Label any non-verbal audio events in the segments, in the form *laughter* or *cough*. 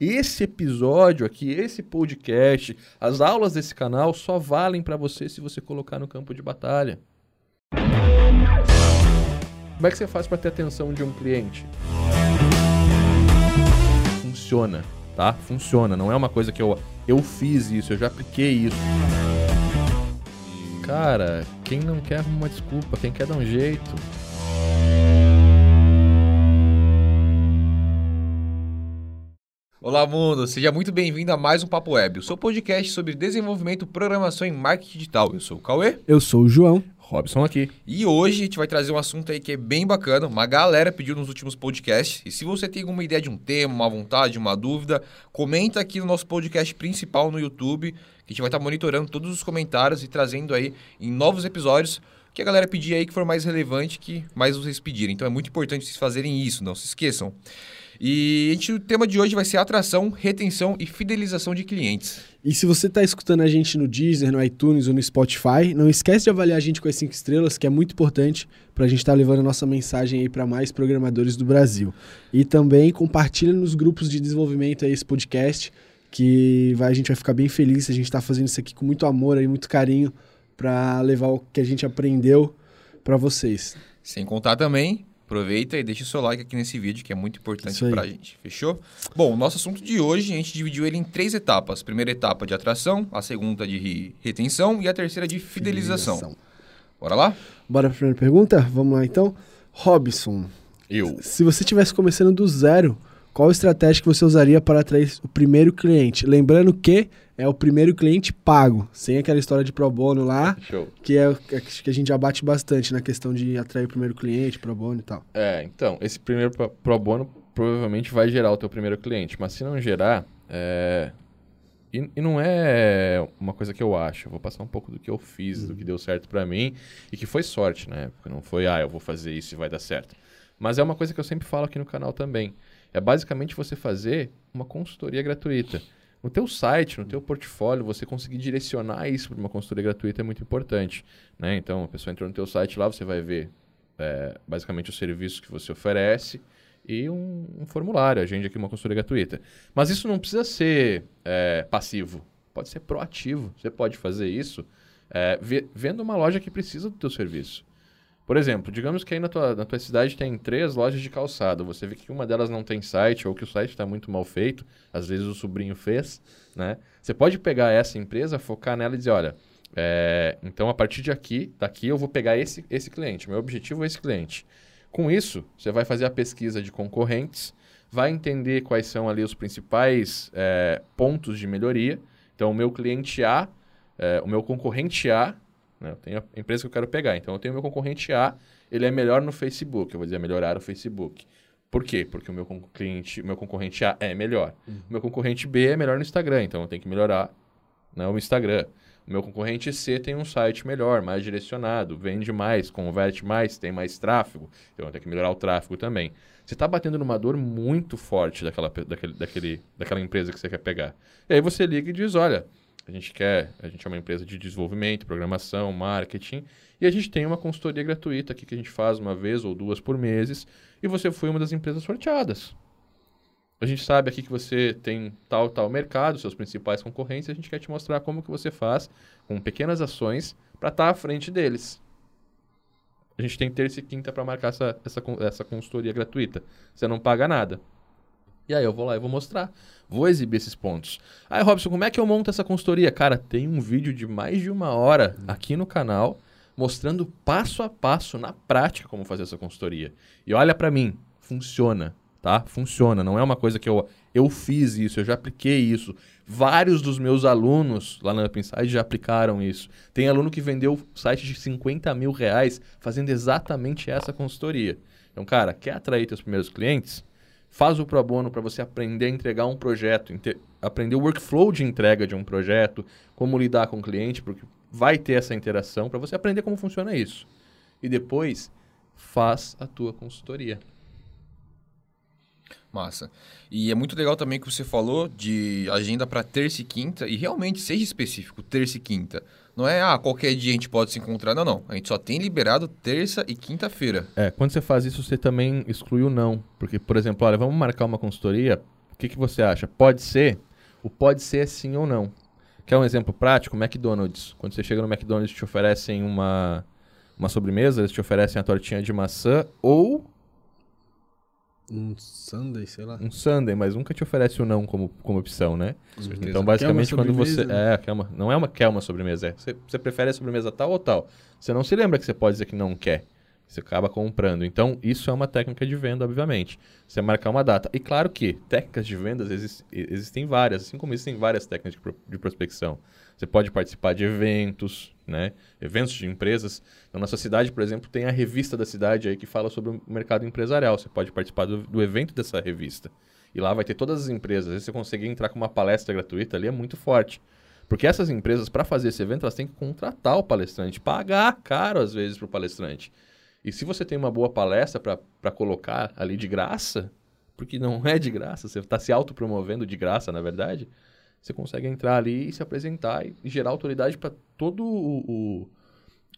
esse episódio aqui, esse podcast, as aulas desse canal só valem para você se você colocar no campo de batalha. Como é que você faz para ter atenção de um cliente? Funciona, tá? Funciona. Não é uma coisa que eu, eu fiz isso, eu já apliquei isso. Cara, quem não quer uma desculpa, quem quer dar um jeito. Olá, mundo! Seja muito bem-vindo a mais um Papo Web, o seu podcast sobre desenvolvimento, programação e marketing digital. Eu sou o Cauê. Eu sou o João. Robson aqui. E hoje a gente vai trazer um assunto aí que é bem bacana. Uma galera pediu nos últimos podcasts. E se você tem alguma ideia de um tema, uma vontade, uma dúvida, comenta aqui no nosso podcast principal no YouTube, que a gente vai estar monitorando todos os comentários e trazendo aí em novos episódios que a galera pedir aí que for mais relevante, que mais vocês pedirem. Então é muito importante vocês fazerem isso, não se esqueçam. E a gente, o tema de hoje vai ser atração, retenção e fidelização de clientes. E se você está escutando a gente no Deezer, no iTunes ou no Spotify, não esquece de avaliar a gente com as 5 estrelas, que é muito importante para a gente estar tá levando a nossa mensagem aí para mais programadores do Brasil. E também compartilha nos grupos de desenvolvimento aí esse podcast, que vai, a gente vai ficar bem feliz. A gente está fazendo isso aqui com muito amor e muito carinho para levar o que a gente aprendeu para vocês. Sem contar também Aproveita e deixa o seu like aqui nesse vídeo, que é muito importante para a gente. Fechou? Bom, o nosso assunto de hoje, a gente dividiu ele em três etapas. primeira etapa de atração, a segunda de retenção e a terceira de fidelização. fidelização. Bora lá? Bora para a primeira pergunta? Vamos lá, então. Robson. Eu. Se você estivesse começando do zero, qual estratégia que você usaria para atrair o primeiro cliente? Lembrando que é o primeiro cliente pago, sem aquela história de pro bono lá, Show. que é que a gente já bate bastante na questão de atrair o primeiro cliente, pro bono e tal. É, então, esse primeiro pro bono provavelmente vai gerar o teu primeiro cliente, mas se não gerar, é... e, e, não é uma coisa que eu acho, eu vou passar um pouco do que eu fiz, uhum. do que deu certo para mim e que foi sorte na época, não foi, ah, eu vou fazer isso e vai dar certo. Mas é uma coisa que eu sempre falo aqui no canal também. É basicamente você fazer uma consultoria gratuita no teu site, no teu portfólio, você conseguir direcionar isso para uma consultoria gratuita é muito importante. Né? Então, a pessoa entrou no teu site lá, você vai ver é, basicamente os serviços que você oferece e um, um, formulário, agende aqui uma consultoria gratuita. Mas isso não precisa ser é, passivo, pode ser proativo. Você pode fazer isso é, vendo uma loja que precisa do teu serviço. Por exemplo, digamos que aí na tua, na tua cidade tem três lojas de calçado. Você vê que uma delas não tem site ou que o site está muito mal feito. Às vezes o sobrinho fez, né? Você pode pegar essa empresa, focar nela e dizer, olha, é, então a partir de aqui, daqui eu vou pegar esse, esse cliente. Meu objetivo é esse cliente. Com isso, você vai fazer a pesquisa de concorrentes, vai entender quais são ali os principais é, pontos de melhoria. Então, o meu cliente A, é, o meu concorrente A né? Eu tenho a empresa que eu quero pegar. Então, eu tenho o meu concorrente A, ele é melhor no Facebook. Eu vou dizer melhorar o Facebook. Por quê? Porque o meu cliente, meu concorrente A é melhor. Uhum. O meu concorrente B é melhor no Instagram, então eu tenho que melhorar né, o Instagram. O meu concorrente C tem um site melhor, mais direcionado, vende mais, converte mais, tem mais tráfego. Então eu tenho que melhorar o tráfego também. Você está batendo numa dor muito forte daquela, daquele, daquele, daquela empresa que você quer pegar. E aí você liga e diz: olha, a gente quer, a gente é uma empresa de desenvolvimento, programação, marketing, e a gente tem uma consultoria gratuita aqui que a gente faz uma vez ou duas por meses, e você foi uma das empresas sorteadas. A gente sabe aqui que você tem tal tal mercado, seus principais concorrentes, e a gente quer te mostrar como que você faz com pequenas ações para estar tá à frente deles. A gente tem terça e quinta para marcar essa, essa, essa consultoria gratuita. Você não paga nada. E aí eu vou lá e vou mostrar. Vou exibir esses pontos. Aí, Robson, como é que eu monto essa consultoria? Cara, tem um vídeo de mais de uma hora aqui no canal mostrando passo a passo, na prática, como fazer essa consultoria. E olha para mim, funciona, tá? Funciona. Não é uma coisa que eu, eu fiz isso, eu já apliquei isso. Vários dos meus alunos lá na UpInside já aplicaram isso. Tem aluno que vendeu site de 50 mil reais fazendo exatamente essa consultoria. Então, cara, quer atrair seus primeiros clientes? Faz o pro bono para você aprender a entregar um projeto, aprender o workflow de entrega de um projeto, como lidar com o cliente, porque vai ter essa interação para você aprender como funciona isso. E depois faz a tua consultoria. Massa. E é muito legal também que você falou de agenda para terça e quinta, e realmente seja específico, terça e quinta. Não é, ah, qualquer dia a gente pode se encontrar. Não, não. A gente só tem liberado terça e quinta-feira. É, quando você faz isso, você também exclui o não. Porque, por exemplo, olha, vamos marcar uma consultoria que, que você acha? Pode ser? O pode ser é sim ou não. Quer um exemplo prático? McDonald's. Quando você chega no McDonald's, te oferecem uma, uma sobremesa, eles te oferecem a tortinha de maçã ou Um Sunday, sei lá. um sundae, mas nunca te oferece o não como, como opção, né? Então, basicamente, quando você. É, quer uma, não é uma quer uma sobremesa, é. Você, você prefere a sobremesa tal ou tal. Você não se lembra que você pode dizer que não quer. Você acaba comprando. Então, isso é uma técnica de venda, obviamente. Você marcar uma data. E claro que técnicas de vendas exis- existem várias, assim como existem várias técnicas de, pro- de prospecção. Você pode participar de eventos, né? Eventos de empresas. Na nossa cidade, por exemplo, tem a revista da cidade aí que fala sobre o mercado empresarial. Você pode participar do, do evento dessa revista. E lá vai ter todas as empresas. Às você conseguir entrar com uma palestra gratuita ali é muito forte. Porque essas empresas, para fazer esse evento, elas têm que contratar o palestrante, pagar caro às vezes para o palestrante. E se você tem uma boa palestra para colocar ali de graça, porque não *laughs* é de graça, você está se autopromovendo de graça, na verdade, você consegue entrar ali e se apresentar e, gerar autoridade para todo o, o,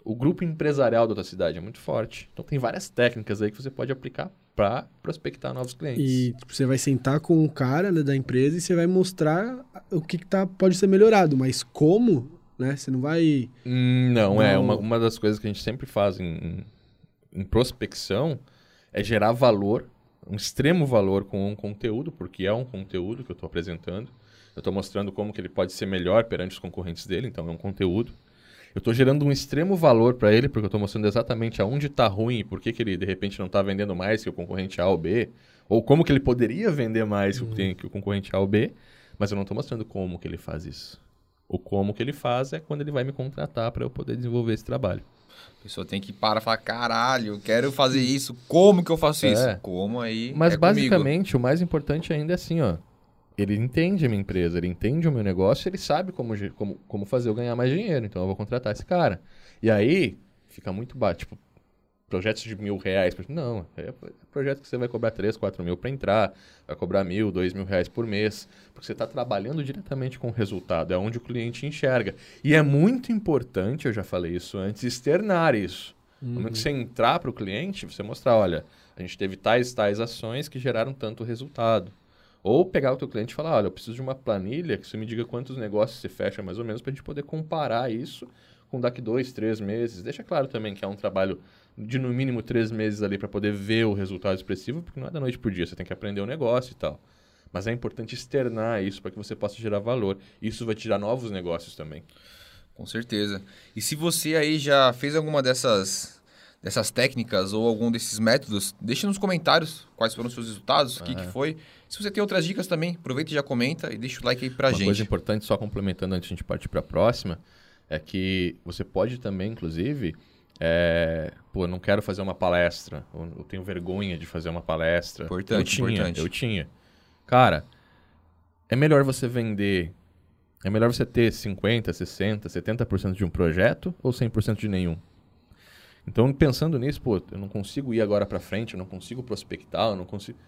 o grupo empresarial da tua cidade. É muito forte. Então tem várias técnicas aí que você pode aplicar para prospectar novos clientes. E tipo, você vai sentar com o cara né, da empresa e você vai mostrar o que, que tá, pode ser melhorado. Mas como, né? Você não vai. Hum, Não, é. Não. Uma, uma das coisas que a gente sempre faz em, em- prospecção é gerar valor, um extremo valor com um conteúdo, porque é um conteúdo que eu estou apresentando. Eu estou mostrando como que ele pode ser melhor perante os concorrentes dele, então é um conteúdo. Eu estou gerando um extremo valor para ele, porque eu estou mostrando exatamente aonde está ruim e por que, que ele, de repente, não está vendendo mais que o concorrente A ou B, ou como que ele poderia vender mais que, que o concorrente A ou B, mas eu não estou mostrando como que ele faz isso. O como que ele faz é quando ele vai me contratar para eu poder desenvolver esse trabalho. A pessoa tem que parar e falar, caralho, eu quero fazer isso. Como que eu faço É. isso? Como aí? Mas é comigo. basicamente o mais importante ainda é assim, ó. Ele entende a minha empresa, ele entende o meu negócio, ele sabe como, como, como fazer eu ganhar mais dinheiro. Então eu vou contratar esse cara. E aí fica muito baixo. Tipo, projetos de mil reais. Não, é projeto que você vai cobrar 3, 4 mil para entrar, vai cobrar mil, dois mil reais por mês. Porque você está trabalhando diretamente com o resultado, é onde o cliente enxerga. E é muito importante, eu já falei isso antes, externar isso. No momento que você entrar para o cliente, você mostrar, olha, a gente teve tais tais ações que geraram tanto resultado. Ou pegar o teu cliente e falar, olha, eu preciso de uma planilha que você me diga quantos negócios você fecha mais ou menos para a gente poder comparar isso com daqui dois, três meses. Deixa claro também que é um trabalho de no mínimo três meses ali para poder ver o resultado expressivo, porque não é da noite por dia, você tem que aprender o negócio e tal. Mas é importante externar isso para que você possa gerar valor. Isso vai te gerar novos negócios também. Com certeza. E se você aí já fez alguma dessas, dessas técnicas ou algum desses métodos, deixa nos comentários quais foram os seus resultados, o que, que foi. Se você tem outras dicas também, aproveita e já comenta e deixa o like aí pra Uma gente. coisa importante, só complementando antes de a gente partir para a próxima, é que você pode também, inclusive, é, pô, eu não quero fazer uma palestra, eu tenho vergonha de fazer uma palestra. Importante, eu tinha, importante. Eu tinha. Cara, é melhor você vender, é melhor você ter 50, 60, 70% de um projeto ou 100% de nenhum. Então, pensando nisso, pô, eu não consigo ir agora para frente, eu não consigo prospectar, eu não consigo...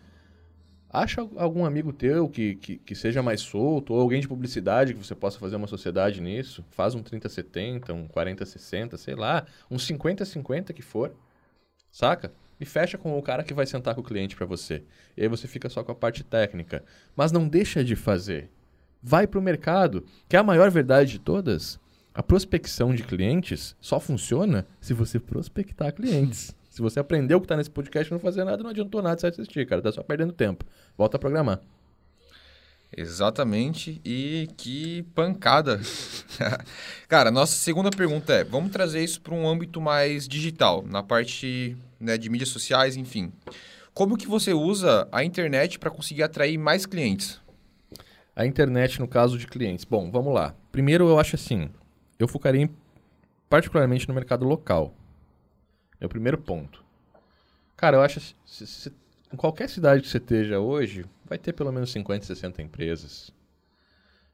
Acha al- algum amigo teu que, que, que seja mais solto, ou alguém de publicidade que você possa fazer uma sociedade nisso. Faz um 30-70, um 40-60, sei lá, um 50-50 que for, saca? E fecha com o cara que vai sentar com o cliente para você. E aí você fica só com a parte técnica. Mas não deixa de fazer. Vai pro mercado, que é a maior verdade de todas. A prospecção de clientes só funciona se você prospectar clientes. Se você aprendeu o que tá nesse podcast e não fazer nada, não adiantou nada você assistir, cara. Tá só perdendo tempo. Volta a programar. Exatamente. E que pancada. *laughs* Cara, nossa segunda pergunta é: vamos trazer isso para um âmbito mais digital, na parte né, de mídias sociais, enfim. Como que você usa a internet para conseguir atrair mais clientes? A internet no caso de clientes. Bom, vamos lá. Primeiro, eu acho assim, eu focaria em- particularmente no mercado local. É o primeiro ponto. Cara, eu acho assim, se- se- em qualquer cidade que você esteja hoje, vai ter pelo menos 50, 60 empresas.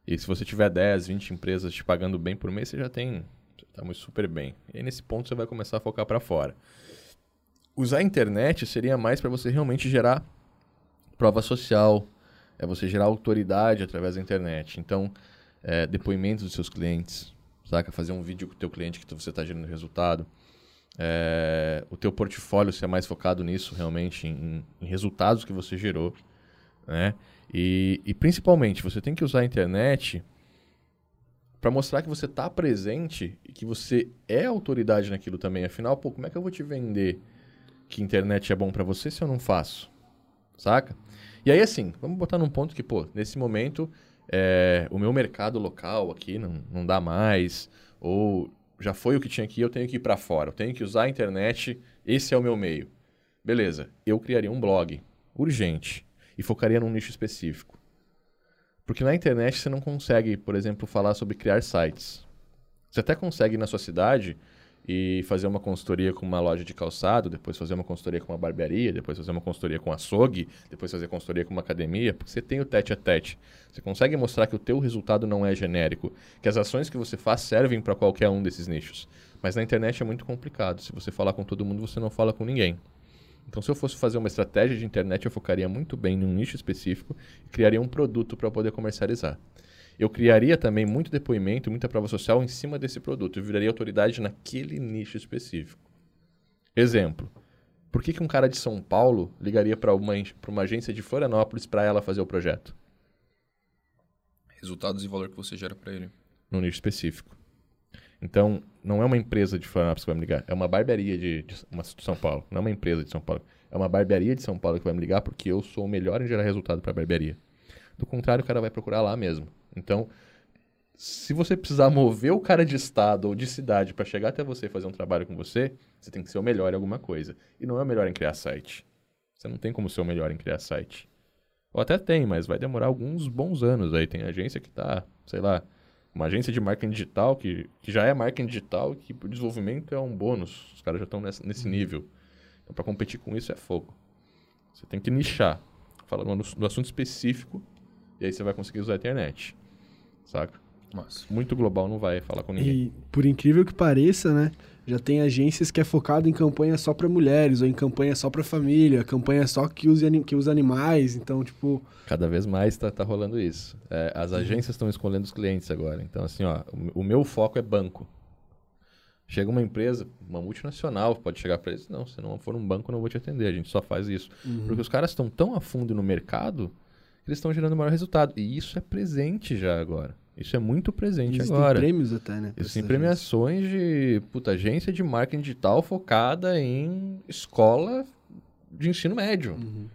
E se você tiver 10, 20 empresas te pagando bem por mês, você já tem, você tá super bem. E aí, nesse ponto você vai começar a focar para fora. Usar a internet seria mais para você realmente gerar prova social, é você gerar autoridade através da internet. Então, é, depoimentos dos seus clientes, saca? Fazer um vídeo com o teu cliente que você está gerando resultado. É, o teu portfólio ser mais focado nisso, realmente, em, em resultados que você gerou. né? E, e principalmente, você tem que usar a internet para mostrar que você está presente e que você é autoridade naquilo também. Afinal, pô, como é que eu vou te vender que internet é bom para você se eu não faço? Saca? E aí, assim, vamos botar num ponto que, pô, nesse momento, é, o meu mercado local aqui não, não dá mais, ou já foi o que tinha aqui, eu tenho que ir para fora, eu tenho que usar a internet, esse é o meu meio. Beleza, eu criaria um blog urgente e focaria num nicho específico. Porque na internet você não consegue, por exemplo, falar sobre criar sites. Você até consegue na sua cidade e fazer uma consultoria com uma loja de calçado, depois fazer uma consultoria com uma barbearia, depois fazer uma consultoria com açougue, depois fazer consultoria com uma academia, porque você tem o tete a tete. Você consegue mostrar que o teu resultado não é genérico, que as ações que você faz servem para qualquer um desses nichos. Mas na internet é muito complicado. Se você falar com todo mundo, você não fala com ninguém. Então, se eu fosse fazer uma estratégia de internet, eu focaria muito bem num nicho específico e criaria um produto para poder comercializar. Eu criaria também muito depoimento, muita prova social em cima desse produto. Eu viraria autoridade naquele nicho específico. Exemplo. Por que, que um cara de São Paulo ligaria para uma, uma agência de Florianópolis para ela fazer o projeto? Resultados e valor que você gera para ele. Num nicho específico. Então, não é uma empresa de Florianópolis que vai me ligar, é uma barbearia de, de, uma, de São Paulo. Não é uma empresa de São Paulo. É uma barbearia de São Paulo que vai me ligar porque eu sou o melhor em gerar resultado para a barbearia. Do contrário, o cara vai procurar lá mesmo. Então, se você precisar mover o cara de estado ou de cidade para chegar até você e fazer um trabalho com você, você tem que ser o melhor em alguma coisa. E não é o melhor em criar site. Você não tem como ser o melhor em criar site. Ou até tem, mas vai demorar alguns bons anos aí. Tem agência que está, sei lá, uma agência de marketing digital que, que já é marketing digital e que o desenvolvimento é um bônus. Os caras já estão nesse, uhum. nível. Então, para competir com isso é fogo. Você tem que nichar. Falar no, no, assunto específico e aí você vai conseguir usar a internet. Saca? Mas muito global não vai falar com ninguém. E por incrível que pareça, né? Já tem agências que é focado em campanha só para mulheres, ou em campanha só para família, campanha só que usa, que usa animais, então, tipo... Cada vez mais tá, tá rolando isso. É, as agências estão escolhendo os clientes agora. Então, assim, ó, o, o meu foco é banco. Chega uma empresa, uma multinacional, pode chegar para eles, não, se não for um banco, não vou te atender, a gente só faz isso. Uhum. Porque os caras estão tão a fundo no mercado eles estão gerando maior resultado. E isso é presente já agora. Isso é muito presente Existem agora. prêmios até, né? Existem premiações de puta, agência de marketing digital focada em escola de ensino médio. Uhum.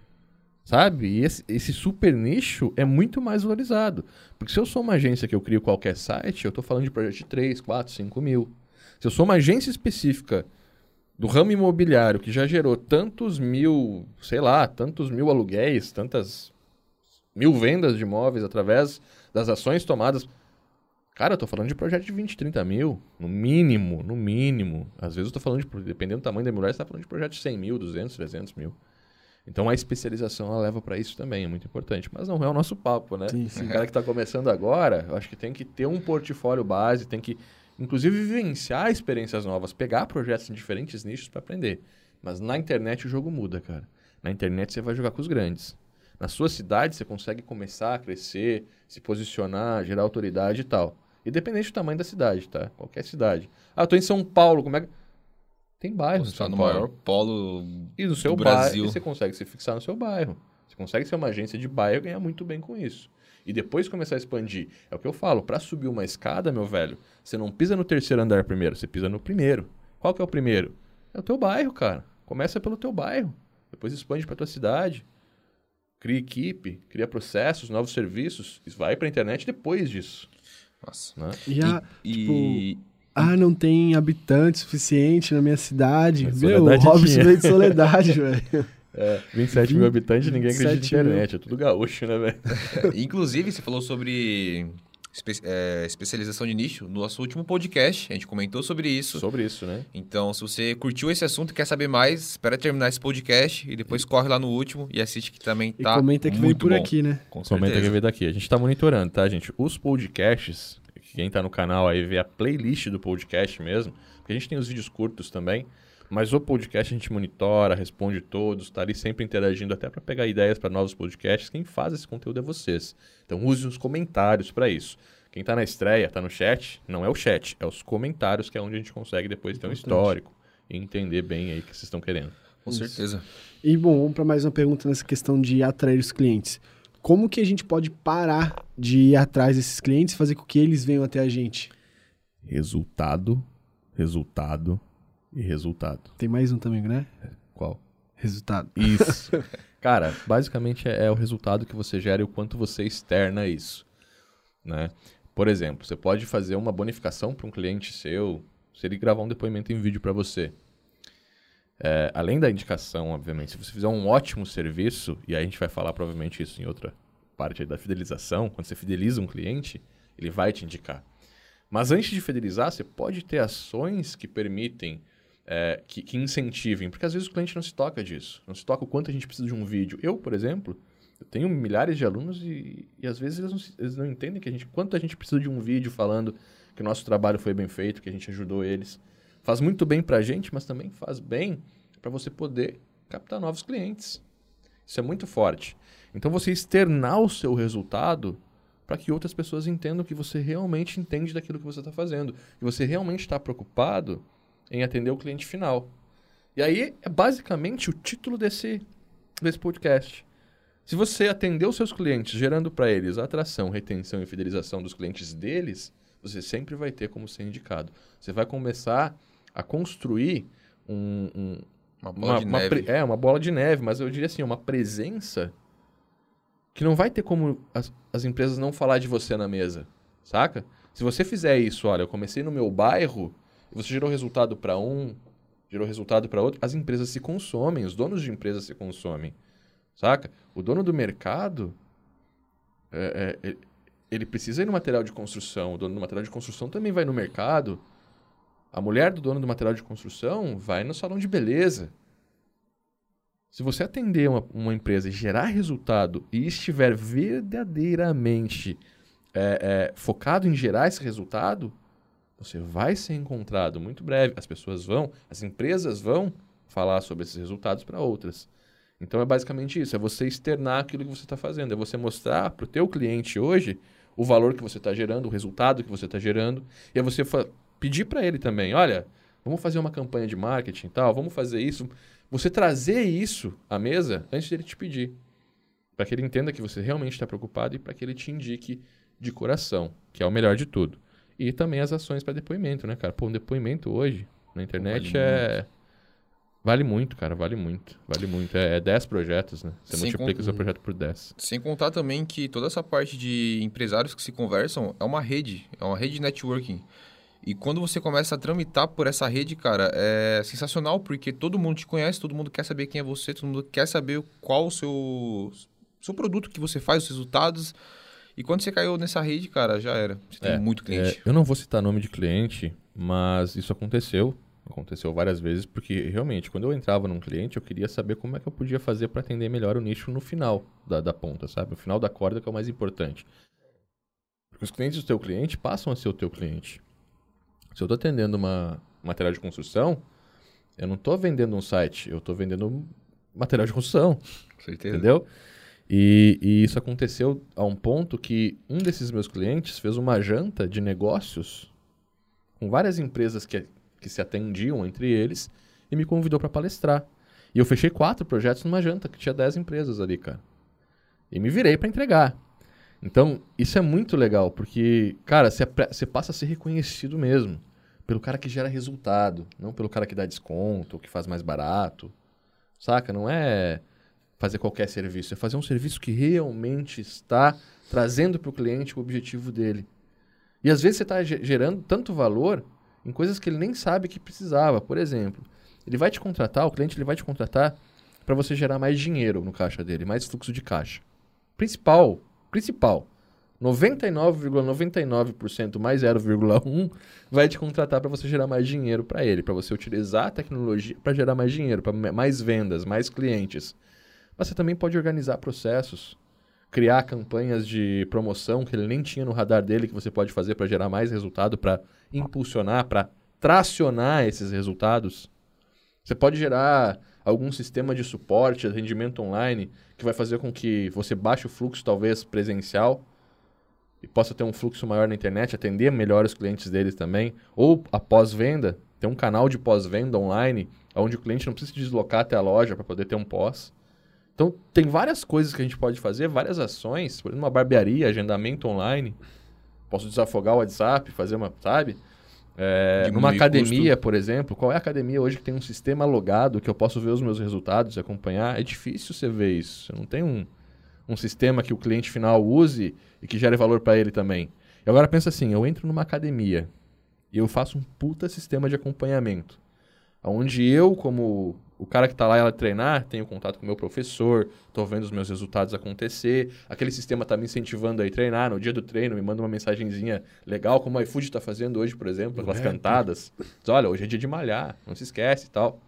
Sabe? E esse, esse, super nicho é muito mais valorizado. Porque se eu sou uma agência que eu crio qualquer site, eu estou falando de projeto de 3, 4, 5 mil. Se eu sou uma agência específica do ramo imobiliário que já gerou tantos mil, sei lá, tantos mil aluguéis, tantas mil vendas de imóveis através das ações tomadas. Cara, eu tô falando de projeto de 20, 30 mil, no mínimo, no mínimo. Às vezes eu tô falando de, dependendo do tamanho da imobiliária, você tá falando de projeto de 100 mil, 200, 300 mil. Então a especialização ela leva para isso também, é muito importante. Mas não é o nosso papo, né? Sim, sim. O cara que está começando agora, eu acho que tem que ter um portfólio base, tem que, inclusive, vivenciar experiências novas, pegar projetos em diferentes nichos para aprender. Mas na internet o jogo muda, cara. Na internet você vai jogar com os grandes. Na sua cidade, você consegue começar a crescer, se posicionar, gerar autoridade e tal. Independente do tamanho da cidade, tá? Qualquer cidade. Ah, eu tô em São Paulo, como é que. Tem bairro. Você está no maior polo e no seu bairro, Brasil. E você consegue se fixar no seu bairro. Você consegue ser uma agência de bairro e ganhar muito bem com isso. E depois começar a expandir. É o que eu falo, para subir uma escada, meu velho, você não pisa no terceiro andar primeiro, você pisa no primeiro. Qual que é o primeiro? É o teu bairro, cara. Começa pelo teu bairro. Depois expande para tua cidade cria equipe, cria processos, novos serviços, e vai para a internet depois disso. Nossa. Né? E, a, e, tipo, e... ah, não tem habitante suficiente na minha cidade. Meu, o Robson veio de Soledade, *laughs* velho. É, 27 mil habitantes, ninguém acredita na internet. Mil. É tudo gaúcho, né, velho? *laughs* Inclusive, você falou sobre espe é, especialização de nicho. No nosso último podcast, a gente comentou sobre isso. Sobre isso, né? Então, se você curtiu esse assunto e quer saber mais, espera terminar esse podcast e depois corre lá no último e assiste que também tá e comenta que muito por bom. aqui, né? Com comenta que veio daqui. A gente tá monitorando, tá, gente? Os podcasts, quem tá no canal aí vê a playlist do podcast mesmo, porque a gente tem os vídeos curtos também. Mas o podcast a gente monitora, responde todos, está ali sempre interagindo até para pegar ideias para novos podcasts. Quem faz esse conteúdo é vocês. Então use os comentários para isso. Quem está na estreia, está no chat, não é o chat, é os comentários que é onde a gente consegue depois ter um histórico e entender bem aí o que vocês estão querendo. Com isso. certeza. E bom, vamos para mais uma pergunta nessa questão de atrair os clientes. como que a gente pode parar de ir atrás desses clientes e fazer com que eles venham até a gente? Resultado, resultado e resultado. Tem mais um também, né? Qual? Resultado. Isso. *laughs* Cara, basicamente é, é, o resultado que você gera e o quanto você externa isso. Né? Por exemplo, você pode fazer uma bonificação para um cliente seu se ele gravar um depoimento em vídeo para você. É, além da indicação, obviamente, se você fizer um ótimo serviço, e a gente vai falar provavelmente isso em outra parte da fidelização, quando você fideliza um cliente, ele vai te indicar. Mas antes de fidelizar, você pode ter ações que permitem, é, que, que, incentivem, porque às vezes o cliente não se toca disso, não se toca o quanto a gente precisa de um vídeo. Eu, por exemplo, eu tenho milhares de alunos e, e às vezes eles não, eles não entendem que a gente, quanto a gente precisa de um vídeo falando que o nosso trabalho foi bem feito, que a gente ajudou eles. Faz muito bem para a gente, mas também faz bem para você poder captar novos clientes. Isso é muito forte. Então você externar o seu resultado para que outras pessoas entendam que você realmente entende daquilo que você está fazendo, que você realmente está preocupado em atender o cliente final. E aí é basicamente o título desse, desse podcast. Se você atender os seus clientes, gerando para eles atração, retenção e fidelização dos clientes deles, você sempre vai ter como ser indicado. Você vai começar a construir um, um uma bola uma, de uma neve. é, uma bola de neve, mas eu diria assim, uma presença que não vai ter como as, as empresas não falar de você na mesa, saca? Se você fizer isso, olha, eu comecei no meu bairro, você gerou resultado para um, gerou resultado para outro, as empresas se consomem, os donos de empresas se consomem, saca? O dono do mercado, é, é, ele precisa ir no material de construção, o dono do material de construção também vai no mercado, a mulher do dono do material de construção vai no salão de beleza, se você atender uma, uma empresa e gerar resultado e estiver verdadeiramente é, é, focado em gerar esse resultado, você vai ser encontrado muito breve. As pessoas vão, as empresas vão falar sobre esses resultados para outras. Então é basicamente isso, é você externar aquilo que você está fazendo, é você mostrar para o teu cliente hoje o valor que você está gerando, o resultado que você está gerando, e é você pedir para ele também, olha, vamos fazer uma campanha de marketing e tal, vamos fazer isso. Você trazer isso à mesa antes dele te pedir. Para que ele entenda que você realmente está preocupado e para que ele te indique de coração, que é o melhor de tudo. E também as ações para depoimento, né, cara? Pô, um depoimento hoje na internet vale é. Muito. Vale muito, cara, vale muito. Vale muito. É, é 10 projetos, né? Você Sem multiplica o seu projeto por 10. Sem contar também que toda essa parte de empresários que se conversam é uma rede, é uma rede de networking. E quando você começa a tramitar por essa rede, cara, é sensacional, porque todo mundo te conhece, todo mundo quer saber quem é você, todo mundo quer saber qual o seu, seu produto que você faz, os resultados. E quando você caiu nessa rede, cara, já era. Você tem é, muito cliente. É, eu não vou citar nome de cliente, mas isso aconteceu. Aconteceu várias vezes, porque realmente, quando eu entrava num cliente, eu queria saber como é que eu podia fazer para atender melhor o nicho no final da, da ponta, sabe? No final da corda, que é o mais importante. Porque os clientes do teu cliente passam a ser o teu cliente. Se eu estou atendendo uma material de construção, eu não estou vendendo um site, eu estou vendendo material de construção. Certeza. Entendeu? E, e, isso aconteceu a um ponto que um desses meus clientes fez uma janta de negócios com várias empresas que, que se atendiam entre eles e me convidou para palestrar. E eu fechei quatro projetos numa janta que tinha dez empresas ali, cara. E me virei para entregar. Então, isso é muito legal, porque, cara, você passa a ser reconhecido mesmo pelo cara que gera resultado, não pelo cara que dá desconto, que faz mais barato. Saca? Não é fazer qualquer serviço, é fazer um serviço que realmente está trazendo para o cliente o objetivo dele. E às vezes você está gerando tanto valor em coisas que ele nem sabe que precisava. Por exemplo, ele vai te contratar, o cliente ele vai te contratar para você gerar mais dinheiro no caixa dele, mais fluxo de caixa. Principal principal. 99,99% mais 0,1 vai te contratar para você gerar mais dinheiro para ele, para você utilizar a tecnologia para gerar mais dinheiro, para mais vendas, mais clientes. Mas você também pode organizar processos, criar campanhas de promoção que ele nem tinha no radar dele que você pode fazer para gerar mais resultado, para impulsionar, para tracionar esses resultados. Você pode gerar algum sistema de suporte, atendimento online, que vai fazer com que você baixe o fluxo, talvez presencial, e possa ter um fluxo maior na internet, atender melhor os clientes deles também. Ou a pós-venda, ter um canal de pós-venda online, onde o cliente não precisa se deslocar até a loja para poder ter um pós. Então, tem várias coisas que a gente pode fazer, várias ações. Por exemplo, uma barbearia, agendamento online. Posso desafogar o WhatsApp, fazer uma, sabe? É, numa academia, custo. por exemplo, qual é a academia hoje que tem um sistema logado que eu posso ver os meus resultados e acompanhar? É difícil você ver isso. Você não tem um, um sistema que o cliente final use e que gere valor para ele também. E agora pensa assim, eu entro numa academia e eu faço um puta sistema de acompanhamento. Onde eu, como o cara que está lá ela treinar, tenho contato com o meu professor, estou vendo os meus resultados acontecer, aquele sistema está me incentivando a ir treinar, no dia do treino me manda uma mensagenzinha legal, como o iFood está fazendo hoje, por exemplo, aquelas rap. cantadas. Diz, olha, hoje é dia de malhar, não se esquece e tal.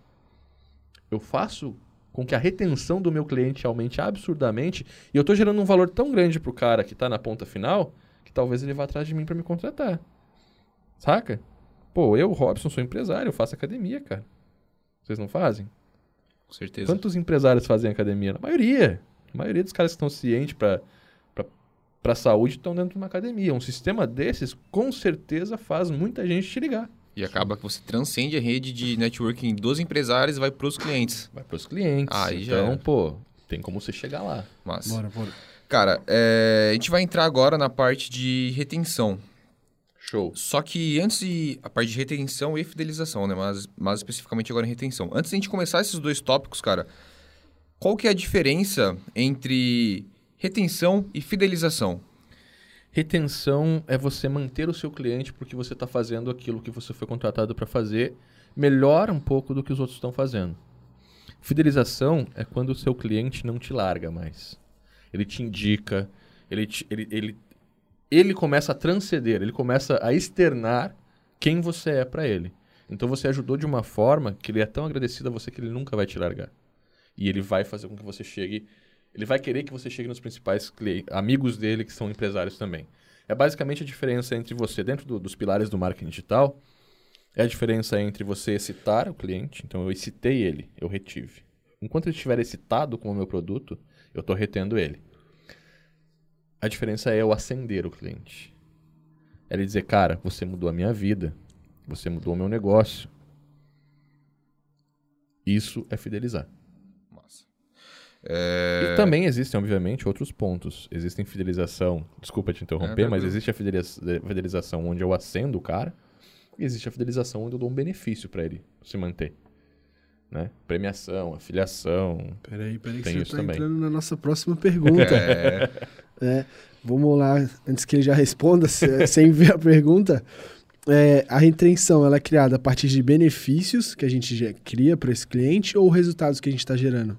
Eu faço com que a retenção do meu cliente aumente absurdamente e eu estou gerando um valor tão grande para o cara que está na ponta final que talvez ele vá atrás de mim para me contratar. Saca? Pô, eu, Robson, sou empresário, eu faço academia, cara. Vocês não fazem? Com certeza. Quantos empresários fazem academia? A maioria. A maioria dos caras que estão cientes para para saúde estão dentro de uma academia. Um sistema desses, com certeza, faz muita gente te ligar. E acaba que você transcende a rede de networking dos empresários e vai para os clientes. Vai para os clientes. Aí já então, era. pô, tem como você chegar lá. Mas, Bora, bora. cara, é, a gente vai entrar agora na parte de retenção. Show. Só que antes de. A parte de retenção e fidelização, né? Mas, mais especificamente agora em retenção. Antes de a gente começar esses dois tópicos, cara, qual que é a diferença entre retenção e fidelização? Retenção é você manter o seu cliente porque você está fazendo aquilo que você foi contratado para fazer melhor um pouco do que os outros estão fazendo. Fidelização é quando o seu cliente não te larga mais. Ele te indica, ele, te- ele, ele, ele começa a transcender, ele começa a externar quem você é para ele. Então você ajudou de uma forma que ele é tão agradecido a você que ele nunca vai te largar. E ele vai fazer com que você chegue. Ele vai querer que você chegue nos principais amigos dele, que são empresários também. É basicamente a diferença entre você, dentro do- dos pilares do marketing digital, é a diferença entre você excitar o cliente. Então, eu excitei ele, eu retive. Enquanto ele estiver excitado com o meu produto, eu estou retendo ele. A diferença é eu acender o cliente. É ele dizer, cara, você mudou a minha vida. Você mudou o meu negócio. Isso é fidelizar. Massa. É, E também existem, obviamente, outros pontos. Existem fidelização, desculpa te interromper, É, mas existe a fideliza- fidelização onde eu acendo o cara, e existe a fidelização onde eu dou um benefício para ele se manter. Né? Premiação, afiliação. Peraí, peraí, que você isso tá também. entrando na nossa próxima pergunta. *laughs* é, É, vamos lá, antes que ele já responda, se- *laughs* sem ver a pergunta. É, a retenção ela é criada a partir de benefícios que a gente cria para esse cliente ou resultados que a gente está gerando?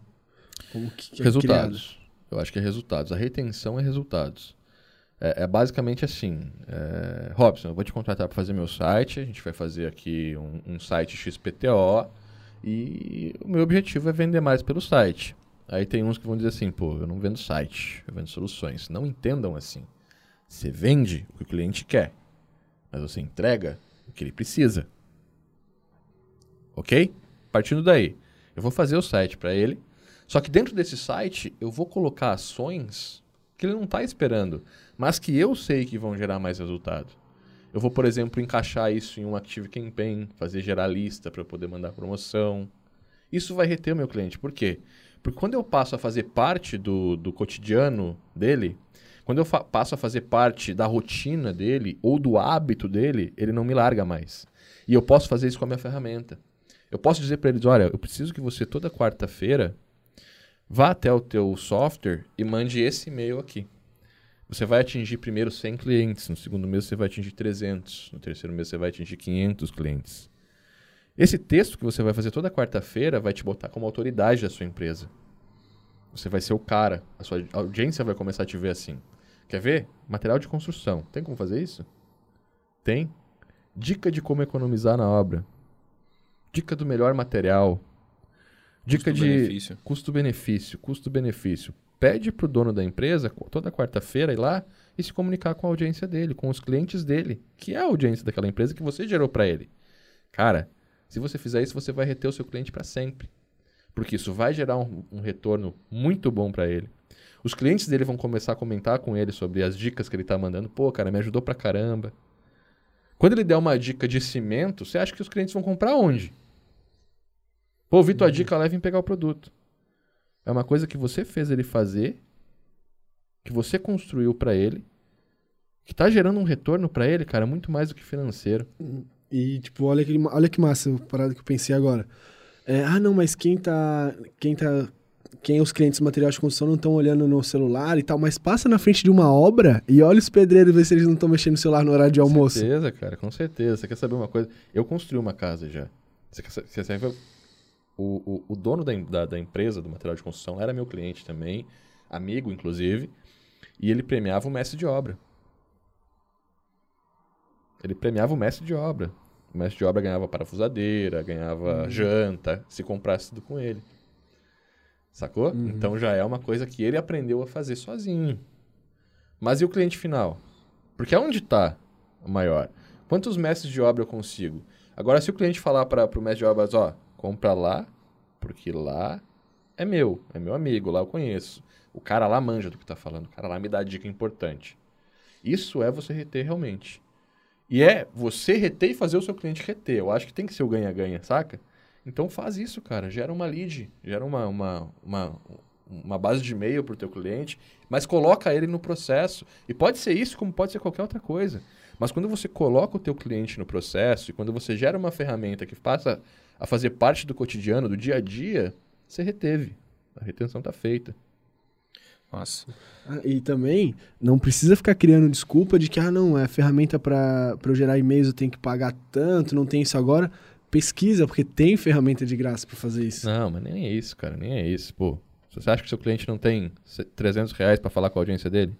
Como que, que é resultados. Eu acho que é resultados. A retenção é resultados. É, é basicamente assim. É, Robson, eu vou te contratar para fazer meu site. A gente vai fazer aqui um, um site XPTO. E o meu objetivo é vender mais pelo site. Aí tem uns que vão dizer assim, pô, eu não vendo site, eu vendo soluções. Não entendam assim. Você vende o que o cliente quer, mas você entrega o que ele precisa. Ok? Partindo daí, eu vou fazer o site para ele, só que dentro desse site eu vou colocar ações que ele não está esperando, mas que eu sei que vão gerar mais resultado. Eu vou, por exemplo, encaixar isso em um Active Campaign, fazer gerar lista para poder mandar promoção. Isso vai reter o meu cliente. Por quê? Porque quando eu passo a fazer parte do, do cotidiano dele, quando eu passo a fazer parte da rotina dele ou do hábito dele, ele não me larga mais. E eu posso fazer isso com a minha ferramenta. Eu posso dizer para eles, olha, eu preciso que você toda quarta-feira vá até o teu software e mande esse e-mail aqui. Você vai atingir primeiro 100 clientes, no segundo mês você vai atingir 300, no terceiro mês você vai atingir 500 clientes. Esse texto que você vai fazer toda quarta-feira vai te botar como autoridade da sua empresa. Você vai ser o cara, a sua audiência vai começar a te ver assim. Quer ver? Material de construção. Tem como fazer isso? Tem. Dica de como economizar na obra. Dica do melhor material. Dica de Custo-benefício. custo-benefício. Pede pro dono da empresa, toda quarta-feira, ir lá e se comunicar com a audiência dele, com os clientes dele, que é a audiência daquela empresa que você gerou para ele. Cara, se você fizer isso, você vai reter o seu cliente para sempre. Porque isso vai gerar um, um retorno muito bom para ele. Os clientes dele vão começar a comentar com ele sobre as dicas que ele tá mandando. Pô, cara, me ajudou pra caramba. Quando ele der uma dica de cimento, você acha que os clientes vão comprar onde? Pô, ouvi tua dica, leva em pegar o produto. É uma coisa que você fez ele fazer, que você construiu pra ele, que tá gerando um retorno pra ele, cara, muito mais do que financeiro. E, tipo, olha que, olha que massa, a parada que eu pensei agora. É, ah, não, mas quem tá. Quem tá. Quem é os clientes do material de construção não estão olhando no celular e tal, mas passa na frente de uma obra e olha os pedreiros ver se eles não estão mexendo no celular no horário de Com almoço. certeza, cara, com certeza. Você quer saber uma coisa? Eu construí uma casa já. Você quer, sa- você sabe, o, o, o dono da, da, da empresa do material de construção era meu cliente também, amigo, inclusive, e ele premiava o mestre de obra. Ele premiava o mestre de obra. O mestre de obra ganhava parafusadeira, ganhava janta, se comprasse tudo com ele. Sacou? Então já é uma coisa que ele aprendeu a fazer sozinho. Mas e o cliente final? Porque aonde está o maior? Quantos mestres de obra eu consigo? Agora, se o cliente falar para o mestre de obras, ó, compra lá, porque lá é meu, é meu amigo, lá eu conheço. O cara lá manja do que tá falando, o cara lá me dá dica importante. Isso é você reter realmente. E é você reter e fazer o seu cliente reter. Eu acho que tem que ser o ganha-ganha, saca? Então faz isso, cara. Gera uma lead, gera uma, uma, uma, uma base de e-mail pro teu cliente, mas coloca ele no processo. E pode ser isso, como pode ser qualquer outra coisa. Mas quando você coloca o teu cliente no processo e quando você gera uma ferramenta que passa a fazer parte do cotidiano, do dia a dia, você reteve. A retenção tá feita. Nossa. Ah, e também não precisa ficar criando desculpa de que, ah, não, é ferramenta para eu gerar e-mails, eu tenho que pagar tanto, não tem isso agora. Pesquisa, porque tem ferramenta de graça para fazer isso. Não, mas nem é isso, cara. Nem é isso. Pô, você acha que seu cliente não tem se- 300 reais pra falar com a audiência dele?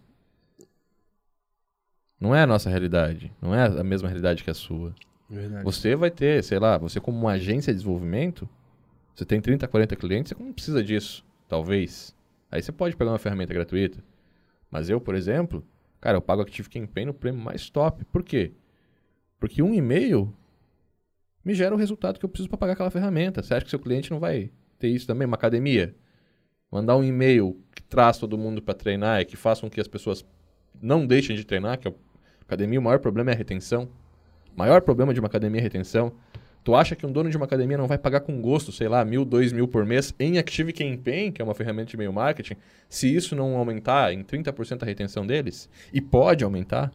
Não é a nossa realidade. Não é a mesma realidade que a sua. Verdade. Você vai ter, sei lá, você como uma agência de desenvolvimento, você tem 30, 40 clientes, você não precisa disso, talvez. Aí você pode pegar uma ferramenta gratuita. Mas eu, por exemplo, cara, eu pago Active Campaign no prêmio mais top. Por quê? Porque um e-mail me gera o resultado que eu preciso para pagar aquela ferramenta. Você acha que seu cliente não vai ter isso também? Uma academia? Mandar um e-mail que traz todo mundo para treinar e que faça com que as pessoas não deixem de treinar, que a academia, o maior problema é a retenção. O maior problema de uma academia é a retenção. Tu acha que um dono de uma academia não vai pagar com gosto, sei lá, mil, dois mil por mês em Active Campaign, que é uma ferramenta de e-mail marketing, se isso não aumentar em 30% a retenção deles? E pode aumentar.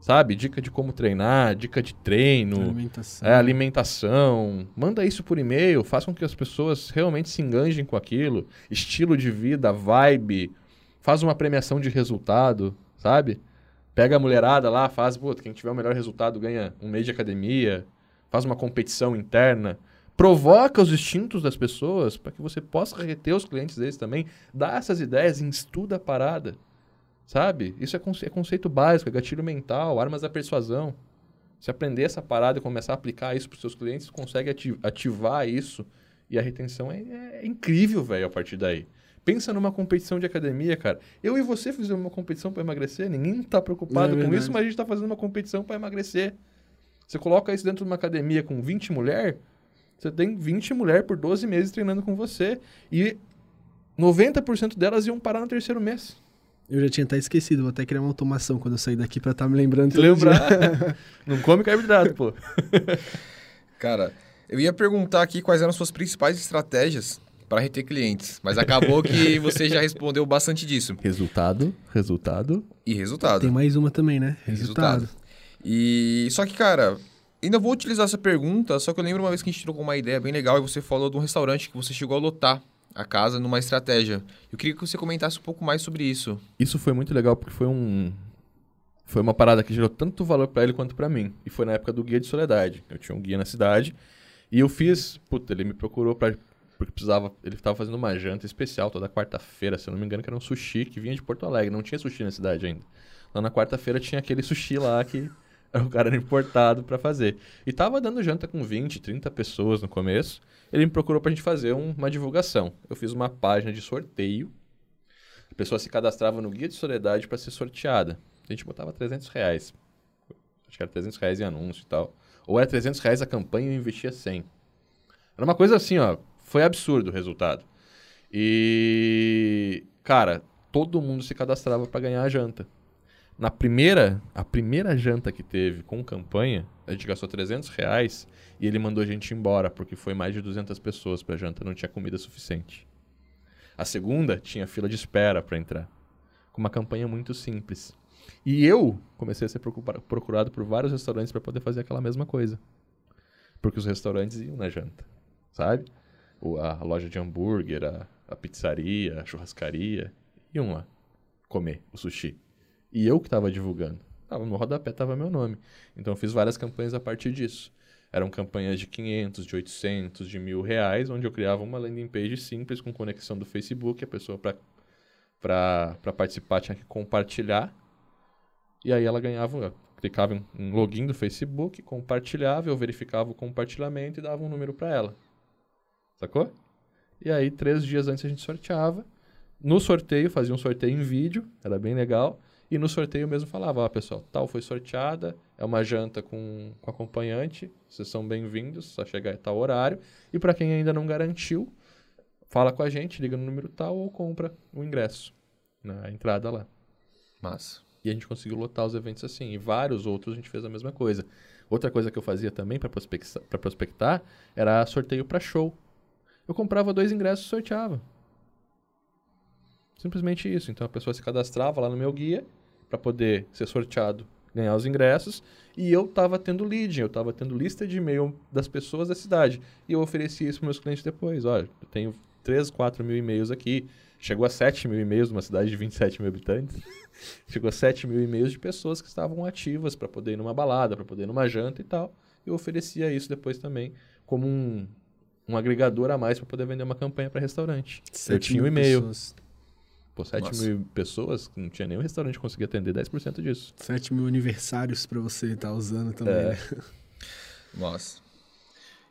Sabe? Dica de como treinar, dica de treino, Alimentação. é, alimentação. Manda isso por e-mail, faça com que as pessoas realmente se enganjem com aquilo. Estilo de vida, vibe. Faz uma premiação de resultado, sabe? Pega a mulherada lá, faz, pô, quem tiver o melhor resultado ganha um mês de academia. Faz uma competição interna. Provoca os instintos das pessoas para que você possa reter os clientes deles também. Dá essas ideias e estuda a parada. Sabe? Isso é, conce- é conceito básico, é gatilho mental, armas da persuasão. Se aprender essa parada e começar a aplicar isso para os seus clientes, consegue ati- ativar isso e a retenção é, é incrível, velho, a partir daí. Pensa numa competição de academia, cara. Eu e você fizemos uma competição para emagrecer, ninguém tá preocupado É com isso, mas a gente tá fazendo uma competição para emagrecer. Você coloca isso dentro de uma academia com 20 mulheres, você tem 20 mulheres por 12 meses treinando com você e 90% delas iam parar no terceiro mês. Eu já tinha até esquecido, vou até criar uma automação quando eu sair daqui pra estar me lembrando dia. lembrar. *laughs* Não come carboidrato, pô. *laughs* Cara, eu ia perguntar aqui quais eram as suas principais estratégias para reter clientes, mas acabou que *laughs* você já respondeu bastante disso. Resultado, resultado. E resultado. Tem mais uma também, né? Resultado. Resultado. E só que, cara, ainda vou utilizar essa pergunta, só que eu lembro uma vez que a gente trocou uma ideia bem legal e você falou de um restaurante que você chegou a lotar a casa numa estratégia. Eu queria que você comentasse um pouco mais sobre isso. Isso foi muito legal porque foi um foi uma parada que gerou tanto valor pra ele quanto pra mim. E foi na época do guia de soledade. Eu tinha um guia na cidade e eu fiz, puta, ele me procurou para porque precisava, ele tava fazendo uma janta especial toda quarta-feira, se eu não me engano, que era um sushi que vinha de Porto Alegre, não tinha sushi na cidade ainda. Lá na quarta-feira tinha aquele sushi lá que *laughs* o cara era importado pra fazer. E tava dando janta com 20, 30 pessoas no começo. Ele me procurou pra gente fazer um- uma divulgação. Eu fiz uma página de sorteio a pessoa se cadastrava no Guia de Soledade para ser sorteada. A gente botava 300 reais. Acho que era 300 reais em anúncio e tal. Ou era 300 reais a campanha e eu investia 100. Era uma coisa assim, ó. Foi absurdo o resultado. E, cara, todo mundo se cadastrava para ganhar a janta. Na primeira, a primeira janta que teve com campanha, a gente gastou 300 reais e ele mandou a gente embora, porque foi mais de 200 pessoas pra janta, não tinha comida suficiente. A segunda tinha fila de espera para entrar. Com uma campanha muito simples. E eu comecei a ser procurado por vários restaurantes para poder fazer aquela mesma coisa. Porque os restaurantes iam na janta, sabe? a loja de hambúrguer, a, a pizzaria, a churrascaria, iam lá comer o sushi. E eu que estava divulgando. Tava no rodapé, tava meu nome. Então eu fiz várias campanhas a partir disso. Eram campanhas de 500, de 800, de mil reais, onde eu criava uma landing page simples com conexão do Facebook. A pessoa, para participar, tinha que compartilhar. E aí ela ganhava, clicava em um login do Facebook, compartilhava, eu verificava o compartilhamento e dava um número para ela. Sacou? E aí, três dias antes a gente sorteava. No sorteio, fazia um sorteio em vídeo, era bem legal. E no sorteio mesmo falava, ó, pessoal, tal foi sorteada, é uma janta com, com acompanhante, vocês são bem-vindos, só chegar a tal horário. E para quem ainda não garantiu, fala com a gente, liga no número tal ou compra o ingresso na entrada lá. Massa. E a gente conseguiu lotar os eventos assim. E vários outros a gente fez a mesma coisa. Outra coisa que eu fazia também para prospectar, prospectar era sorteio para show. Eu comprava dois ingressos e sorteava. Simplesmente isso. Então a pessoa se cadastrava lá no meu guia para poder ser sorteado, ganhar os ingressos, e eu estava tendo lead, eu estava tendo lista de e-mail das pessoas da cidade. E eu oferecia isso para meus clientes depois. Olha, eu tenho 3, 4 mil e-mails aqui. Chegou a 7 mil e-mails numa cidade de 27 mil habitantes. *laughs* Chegou a 7 mil e-mails de pessoas que estavam ativas para poder ir numa balada, para poder ir numa janta e tal. Eu oferecia isso depois também como um, um agregador a mais para poder vender uma campanha para restaurante. Eu tinha o um e-mail. Pessoas. Pô, 7 Nossa. mil pessoas, não tinha nenhum restaurante que conseguia atender 10% disso. 7 mil aniversários para você estar tá usando também. É. Né? *laughs* Nossa.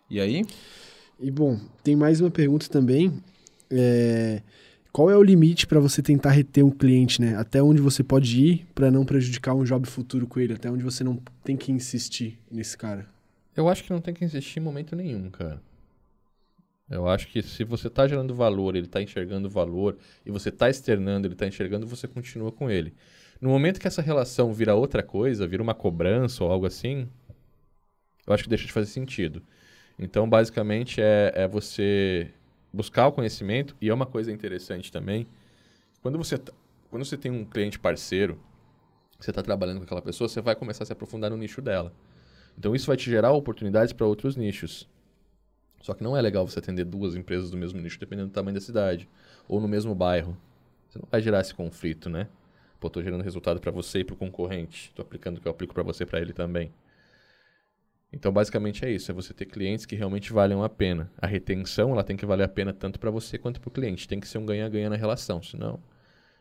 E aí? E bom, tem mais uma pergunta também. É, qual é o limite para você tentar reter um cliente, né? Até onde você pode ir para não prejudicar um job futuro com ele? Até onde você não tem que insistir nesse cara? Eu acho que não tem que insistir em momento nenhum, cara. Eu acho que se você está gerando valor, ele está enxergando valor, e você está externando, ele está enxergando, você continua com ele. No momento que essa relação vira outra coisa, vira uma cobrança ou algo assim, eu acho que deixa de fazer sentido. Então, basicamente, é, é você buscar o conhecimento, e é uma coisa interessante também, quando você, tá, quando você tem um cliente parceiro, você está trabalhando com aquela pessoa, você vai começar a se aprofundar no nicho dela. Então, isso vai te gerar oportunidades para outros nichos. Só que não é legal você atender duas empresas do mesmo nicho, dependendo do tamanho da cidade. Ou no mesmo bairro. Você não vai gerar esse conflito, né? Pô, tô gerando resultado para você e para o concorrente. Tô aplicando o que eu aplico para você para ele também. Então, basicamente é isso. É você ter clientes que realmente valham a pena. A retenção, ela tem que valer a pena tanto para você quanto para o cliente. Tem que ser um ganha-ganha na relação. Senão,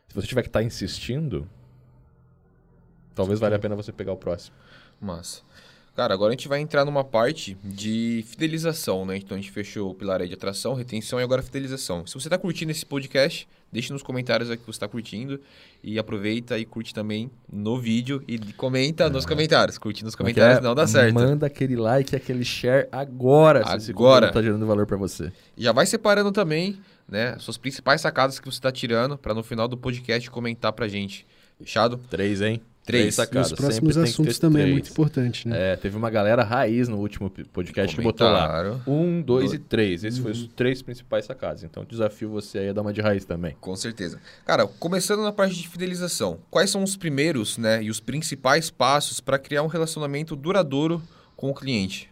se você tiver que estar tá insistindo, talvez valha a pena você pegar o próximo. Massa. Cara, agora a gente vai entrar numa parte de fidelização, né? Então a gente fechou o pilar aí de atração, retenção e agora fidelização. Se você está curtindo esse podcast, deixe nos comentários aqui que você está curtindo e aproveita e curte também no vídeo e comenta é. nos comentários. Curte nos é comentários, é? não dá certo. Manda aquele like, aquele share agora, agora. se esse tá gerando valor para você. Já vai separando também, né, suas principais sacadas que você está tirando para no final do podcast comentar pra gente. Fechado? Três, hein? Três. sacadas. E os próximos assuntos também três. é muito importante, né? É, teve uma galera raiz no último podcast que botou lá. Um, dois Do... e três. Esses uhum. foram os três principais sacadas. Então, desafio você aí a dar uma de raiz também. Com certeza. Cara, começando na parte de fidelização. Quais são os primeiros, né, e os principais passos para criar um relacionamento duradouro com o cliente?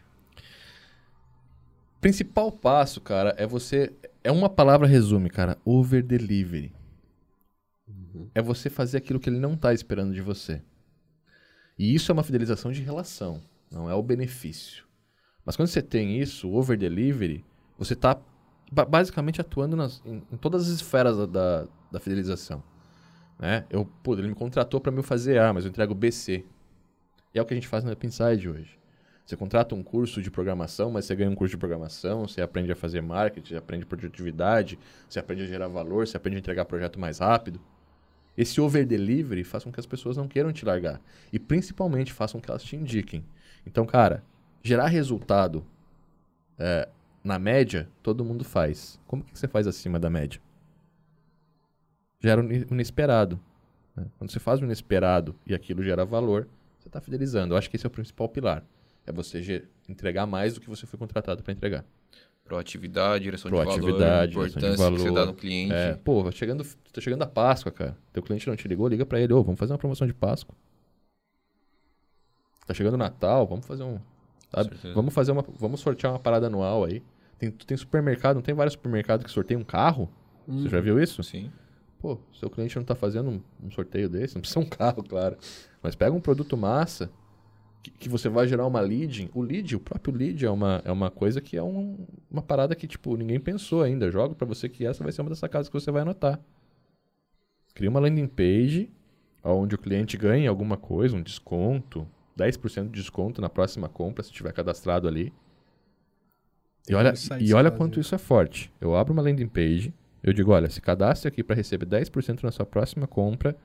Principal passo, cara, é você... É uma palavra resume, cara. Over delivery. É você fazer aquilo que ele não está esperando de você. E isso é uma fidelização de relação, não é o benefício. Mas quando você tem isso, o over delivery, você está basicamente atuando nas, em, em, todas as esferas da, da, da fidelização. Né? Eu, pô, ele me contratou para me fazer A, mas eu entrego BC. E é o que a gente faz na Pinside hoje. Você contrata um curso de programação, mas você ganha um curso de programação, você aprende a fazer marketing, você aprende produtividade, você aprende a gerar valor, você aprende a entregar projeto mais rápido. Esse over delivery faz com que as pessoas não queiram te largar. E principalmente façam que elas te indiquem. Então, cara, gerar resultado é, na média, todo mundo faz. Como que você faz acima da média? Gera o inesperado. Né? Quando você faz o inesperado e aquilo gera valor, você está fidelizando. Eu acho que esse é o principal pilar. É você entregar mais do que você foi contratado para entregar. Proatividade, direção Proatividade, de valor, direção de importância que você valor. dá no cliente. É, pô, vai chegando, tá chegando a Páscoa, cara. Teu cliente não te ligou, liga pra ele, ô, vamos fazer uma promoção de Páscoa. Tá chegando Natal, vamos fazer um. Vamos fazer uma. Vamos sortear uma parada anual aí. Tem, tem supermercado, não tem vários supermercados que sorteiam um carro? Você já viu isso? Sim. Pô, seu cliente não tá fazendo um, um sorteio desse, não precisa um *laughs* carro, claro. Mas pega um produto massa que, que você vai gerar uma lead. O lead, o próprio lead é uma, é uma coisa que é um- uma parada que, tipo, ninguém pensou ainda. Joga pra você que essa vai ser uma dessas casas que você vai anotar. Cria uma landing page onde o cliente ganha alguma coisa, um desconto, 10% de desconto na próxima compra, se tiver cadastrado ali. E olha, e olha quanto fazem. isso é forte. Eu abro uma landing page, eu digo, olha, se cadastre aqui para receber 10% na sua próxima compra,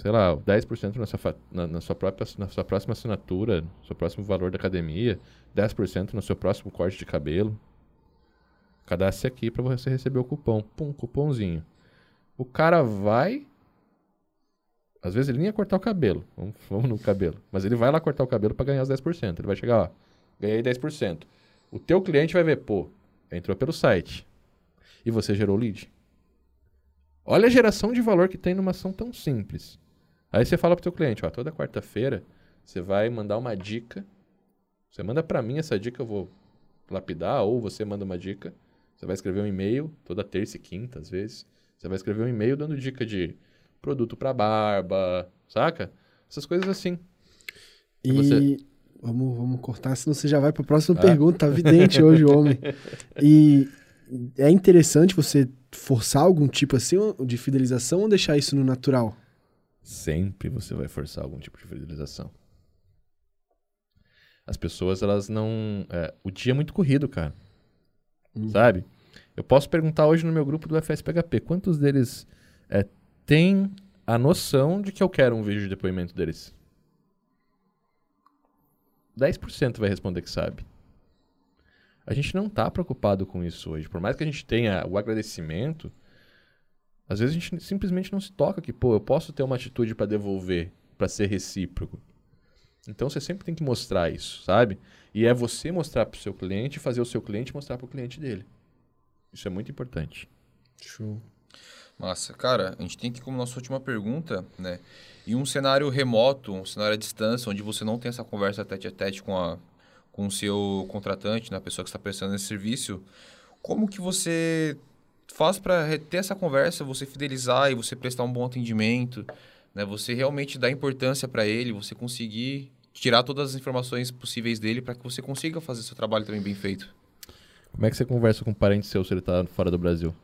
sei lá, 10% na sua, na, na sua própria, na sua próxima assinatura, no seu próximo valor da academia, 10% no seu próximo corte de cabelo. Cadastre aqui para você receber o cupom. Pum, cupomzinho. O cara vai. Às vezes ele nem ia cortar o cabelo. Vamos, vamos no cabelo. Mas ele vai lá cortar o cabelo para ganhar os 10%. Ele vai chegar, ó. Ganhei 10%. O teu cliente vai ver, pô, entrou pelo site. E você gerou lead. Olha a geração de valor que tem numa ação tão simples. Aí você fala pro teu cliente, ó, toda quarta-feira você vai mandar uma dica. Você manda para mim essa dica, eu vou lapidar, ou você manda uma dica. Você vai escrever um e-mail, toda terça e quinta, às vezes. Você vai escrever um e-mail dando dica de produto para barba, saca? Essas coisas assim. E Você- vamos, vamos cortar, senão você já vai para a próxima Ah. pergunta. Tá evidente hoje, o homem. *laughs* E é interessante você forçar algum tipo assim de fidelização ou deixar isso no natural? Sempre você vai forçar algum tipo de fidelização. As pessoas, elas não. é, o dia é muito corrido, cara. Sabe? Eu posso perguntar hoje no meu grupo do FSPHP quantos deles é, têm a noção de que eu quero um vídeo de depoimento deles? 10% vai responder que sabe. A gente não tá preocupado com isso hoje. Por mais que a gente tenha o agradecimento, às vezes a gente simplesmente não se toca que, pô, eu posso ter uma atitude para devolver, para ser recíproco. Então você sempre tem que mostrar isso, sabe? E é você mostrar pro seu cliente, fazer o seu cliente mostrar pro cliente dele. Isso é muito importante. Show. Massa. Cara, a gente tem que, como nossa última pergunta, né? Em um cenário remoto, um cenário à distância, onde você não tem essa conversa tete a tete com, a, com o seu contratante, né? a pessoa que está prestando esse serviço, como que você faz para ter essa conversa, você fidelizar e você prestar um bom atendimento, né? Você realmente dar importância para ele, você conseguir tirar todas as informações possíveis dele para que você consiga fazer seu trabalho também bem feito. Como é que você conversa com um parente seu se ele tá fora do Brasil?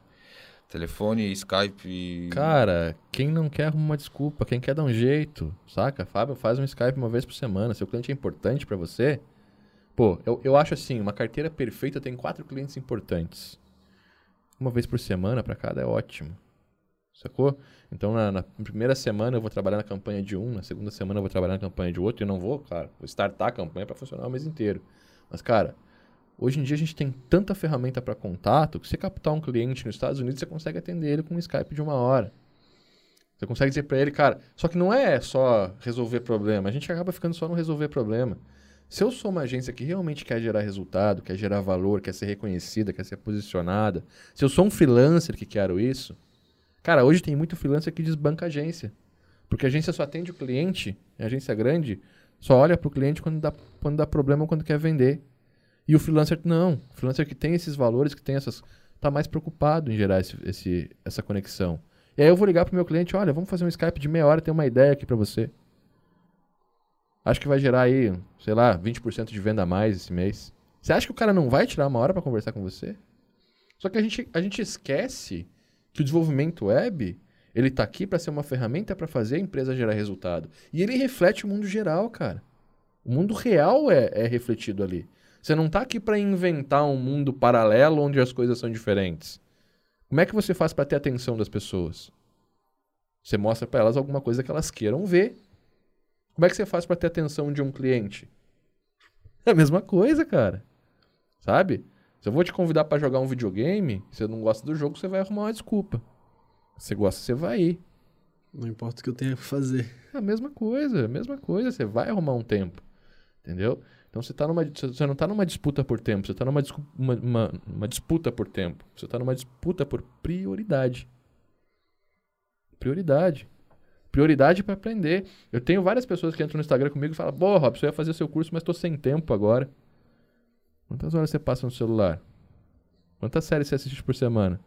Telefone, Skype. Cara, quem não quer arruma uma desculpa, quem quer dar um jeito, saca? Fábio, faz um Skype uma vez por semana. Seu cliente é importante pra você. Pô, eu, eu acho assim, uma carteira perfeita tem quatro clientes importantes. Uma vez por semana pra cada é ótimo. Sacou? Então, na, na primeira semana eu vou trabalhar na campanha de um, na segunda semana eu vou trabalhar na campanha de outro, e eu não vou, cara, vou startar a campanha pra funcionar o mês inteiro. Mas, cara, Hoje em dia a gente tem tanta ferramenta para contato que você captar um cliente nos Estados Unidos, você consegue atender ele com um Skype de uma hora. Você consegue dizer para ele, cara, só que não é só resolver problema, a gente acaba ficando só no resolver problema. Se eu sou uma agência que realmente quer gerar resultado, quer gerar valor, quer ser reconhecida, quer ser posicionada, se eu sou um freelancer que quero isso, cara, hoje tem muito freelancer que desbanca agência. Porque a agência só atende o cliente, a agência grande, só olha para o cliente quando dá, quando dá problema ou quando quer vender. E o freelancer, não. O freelancer que tem esses valores, que tem essas. tá mais preocupado em gerar esse, esse- essa conexão. E aí eu vou ligar pro meu cliente, olha, vamos fazer um Skype de meia hora, tem uma ideia aqui para você. Acho que vai gerar aí, sei lá, 20% de venda a mais esse mês. Você acha que o cara não vai tirar uma hora para conversar com você? Só que a gente, a gente esquece que o desenvolvimento web, ele tá aqui para ser uma ferramenta para fazer a empresa gerar resultado. E ele reflete o mundo geral, cara. O mundo real é, é refletido ali. Você não tá aqui para inventar um mundo paralelo onde as coisas são diferentes. Como é que você faz para ter a atenção das pessoas? Você mostra para elas alguma coisa que elas queiram ver. Como é que você faz para ter a atenção de um cliente? É a mesma coisa, cara. Sabe? Se eu vou te convidar para jogar um videogame, se você não gosta do jogo, você vai arrumar uma desculpa. Se você gosta, você vai ir. Não importa o que eu tenha que fazer. É a mesma coisa, a mesma coisa. Você vai arrumar um tempo. Entendeu? Então você, tá numa, você não está numa disputa por tempo, você está numa uma, uma, uma disputa por tempo. Você está numa disputa por prioridade. Prioridade. Prioridade para aprender. Eu tenho várias pessoas que entram no Instagram comigo e falam: Pô, Robson, eu ia fazer seu curso, mas estou sem tempo agora. Quantas horas você passa no celular? Quantas séries você assiste por semana?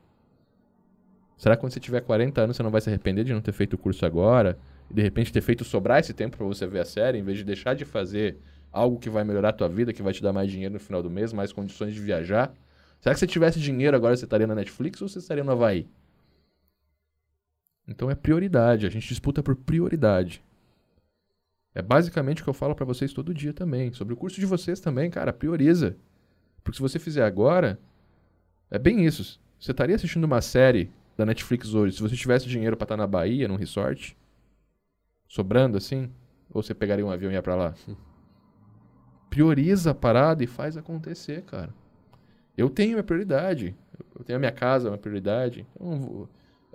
Será que quando você tiver 40 anos você não vai se arrepender de não ter feito o curso agora? E de repente ter feito sobrar esse tempo para você ver a série, em vez de deixar de fazer algo que vai melhorar a tua vida, que vai te dar mais dinheiro no final do mês, mais condições de viajar? Será que se tivesse dinheiro agora você estaria na Netflix ou você estaria no Havaí? Então é prioridade, a gente disputa por prioridade. É basicamente o que eu falo para vocês todo dia também. Sobre o curso de vocês também, cara, prioriza. Porque se você fizer agora, é bem isso. Você estaria assistindo uma série da Netflix hoje se você tivesse dinheiro para estar na Bahia, num resort? Sobrando assim? Ou você pegaria um avião e ia para lá? *laughs* Prioriza a parada e faz acontecer, cara. Eu tenho minha prioridade. Eu tenho a minha casa, é uma prioridade. Então,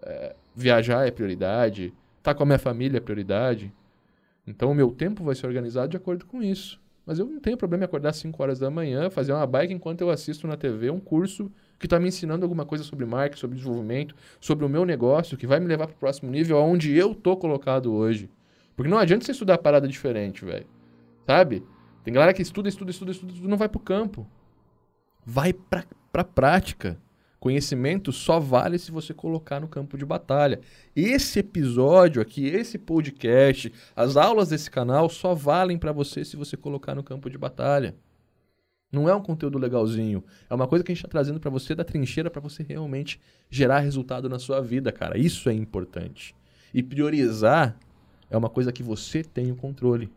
é, viajar é prioridade. Estar tá com a minha família é prioridade. Então, o meu tempo vai ser organizado de acordo com isso. Mas eu não tenho problema em acordar às 5 horas da manhã, fazer uma bike enquanto eu assisto na TV um curso que está me ensinando alguma coisa sobre marketing, sobre desenvolvimento, sobre o meu negócio, que vai me levar para o próximo nível, aonde eu tô colocado hoje. Porque não adianta você estudar parada diferente, velho. Sabe? Tem galera que estuda, estuda, estuda, estuda, estuda, não vai pro campo. Vai pra, pra prática. Conhecimento só vale se você colocar no campo de batalha. Esse episódio aqui, esse podcast, as aulas desse canal só valem para você se você colocar no campo de batalha. Não é um conteúdo legalzinho. É uma coisa que a gente está trazendo para você da trincheira para você realmente gerar resultado na sua vida, cara. Isso é importante. E priorizar é uma coisa que você tem o controle.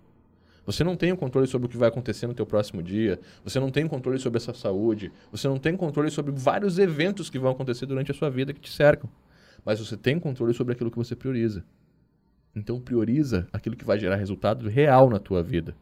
Você não tem o controle sobre o que vai acontecer no teu próximo dia. Você não tem controle sobre a sua saúde. Você não tem controle sobre vários eventos que vão acontecer durante a sua vida que te cercam. Mas você tem controle sobre aquilo que você prioriza. Então prioriza aquilo que vai gerar resultado real na tua vida.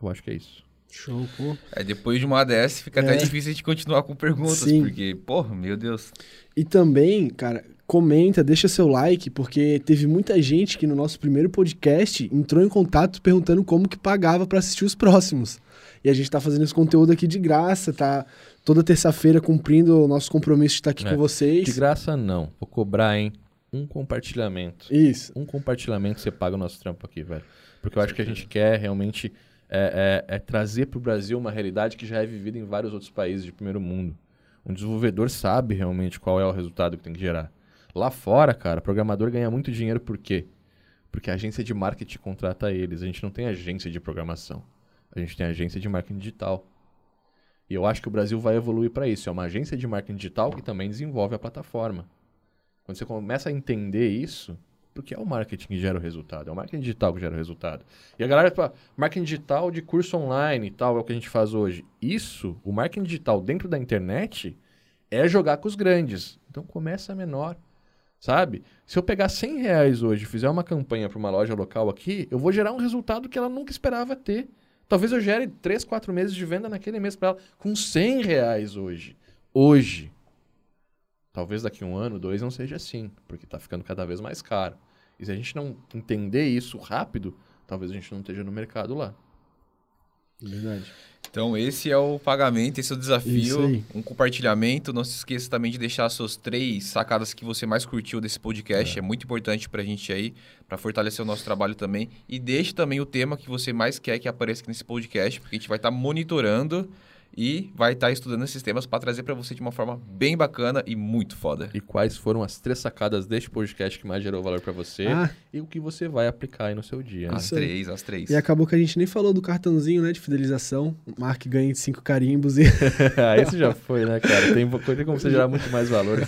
Eu acho que é isso. Show, pô. É, depois de uma ADS fica é. até difícil de continuar com perguntas, Sim. porque, porra, meu Deus. E também, cara, comenta, deixa seu like, porque teve muita gente que no nosso primeiro podcast entrou em contato perguntando como que pagava para assistir os próximos. E a gente tá fazendo esse conteúdo aqui de graça, tá toda terça-feira cumprindo o nosso compromisso de estar aqui é, com vocês. De graça não, vou cobrar, hein? Um compartilhamento. Isso. Um compartilhamento você paga o nosso trampo aqui, velho. Porque eu acho que a gente quer realmente é, é, é trazer para o Brasil uma realidade que já é vivida em vários outros países de primeiro mundo. Um desenvolvedor sabe realmente qual é o resultado que tem que gerar. Lá fora, cara, programador ganha muito dinheiro por quê? Porque a agência de marketing contrata eles. A gente não tem agência de programação. A gente tem agência de marketing digital. E eu acho que o Brasil vai evoluir para isso. É uma agência de marketing digital que também desenvolve a plataforma. Quando você começa a entender isso, porque é o marketing que gera o resultado, é o marketing digital que gera o resultado. E a galera fala, marketing digital de curso online e tal, é o que a gente faz hoje. Isso, o marketing digital dentro da internet, é jogar com os grandes. Então começa menor. Sabe? Se eu pegar 100 reais hoje e fizer uma campanha para uma loja local aqui, eu vou gerar um resultado que ela nunca esperava ter. Talvez eu gere 3, 4 meses de venda naquele mês para ela com 100 reais hoje. Hoje. Talvez daqui um ano, dois não seja assim, porque está ficando cada vez mais caro. E se a gente não entender isso rápido, talvez a gente não esteja no mercado lá. Verdade. Então, esse é o pagamento, esse é o desafio. Um compartilhamento. Não se esqueça também de deixar suas três sacadas que você mais curtiu desse podcast. É, é muito importante para a gente aí, para fortalecer o nosso trabalho também. E deixe também o tema que você mais quer que apareça nesse podcast, porque a gente vai estar tá monitorando e vai estar tá estudando esses temas para trazer para você de uma forma bem bacana e muito foda. E quais foram as três sacadas deste podcast que mais gerou valor para você ah. e o que você vai aplicar aí no seu dia. Né? As três, as três. E acabou que a gente nem falou do cartãozinho, né, de fidelização. O Mark ganha cinco carimbos e... *laughs* Ah, esse já foi, né, cara? Tem coisa como você gerar muito mais valor.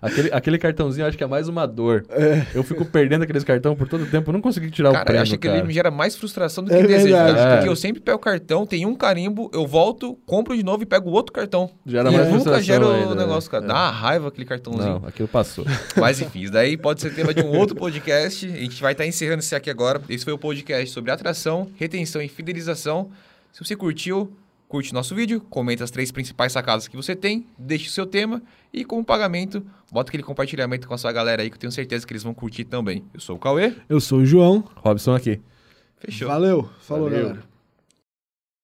Aquele, aquele cartãozinho acho que é mais uma dor. É. Eu fico perdendo aqueles cartões por todo tempo, eu não consegui tirar cara, o prêmio, acho que ele me gera mais frustração do que é desejo. É. Porque eu sempre pego o cartão, tem um carimbo, eu volto, compro compro de novo e pego outro cartão. Gera mais é. Nunca gera o negócio, cara. É. Dá uma raiva aquele cartãozinho. Não, aquilo passou. *laughs* Mas enfim, isso daí pode ser tema de um outro podcast. A gente vai estar tá encerrando esse aqui agora. Esse foi o podcast sobre atração, retenção e fidelização. Se você curtiu, curte nosso vídeo, comenta as três principais sacadas que você tem, deixe o seu tema e como pagamento, bota aquele compartilhamento com a sua galera aí que eu tenho certeza que eles vão curtir também. Eu sou o Cauê. Eu sou o João. Robson aqui. Fechou. Valeu. Falou, Valeu. galera.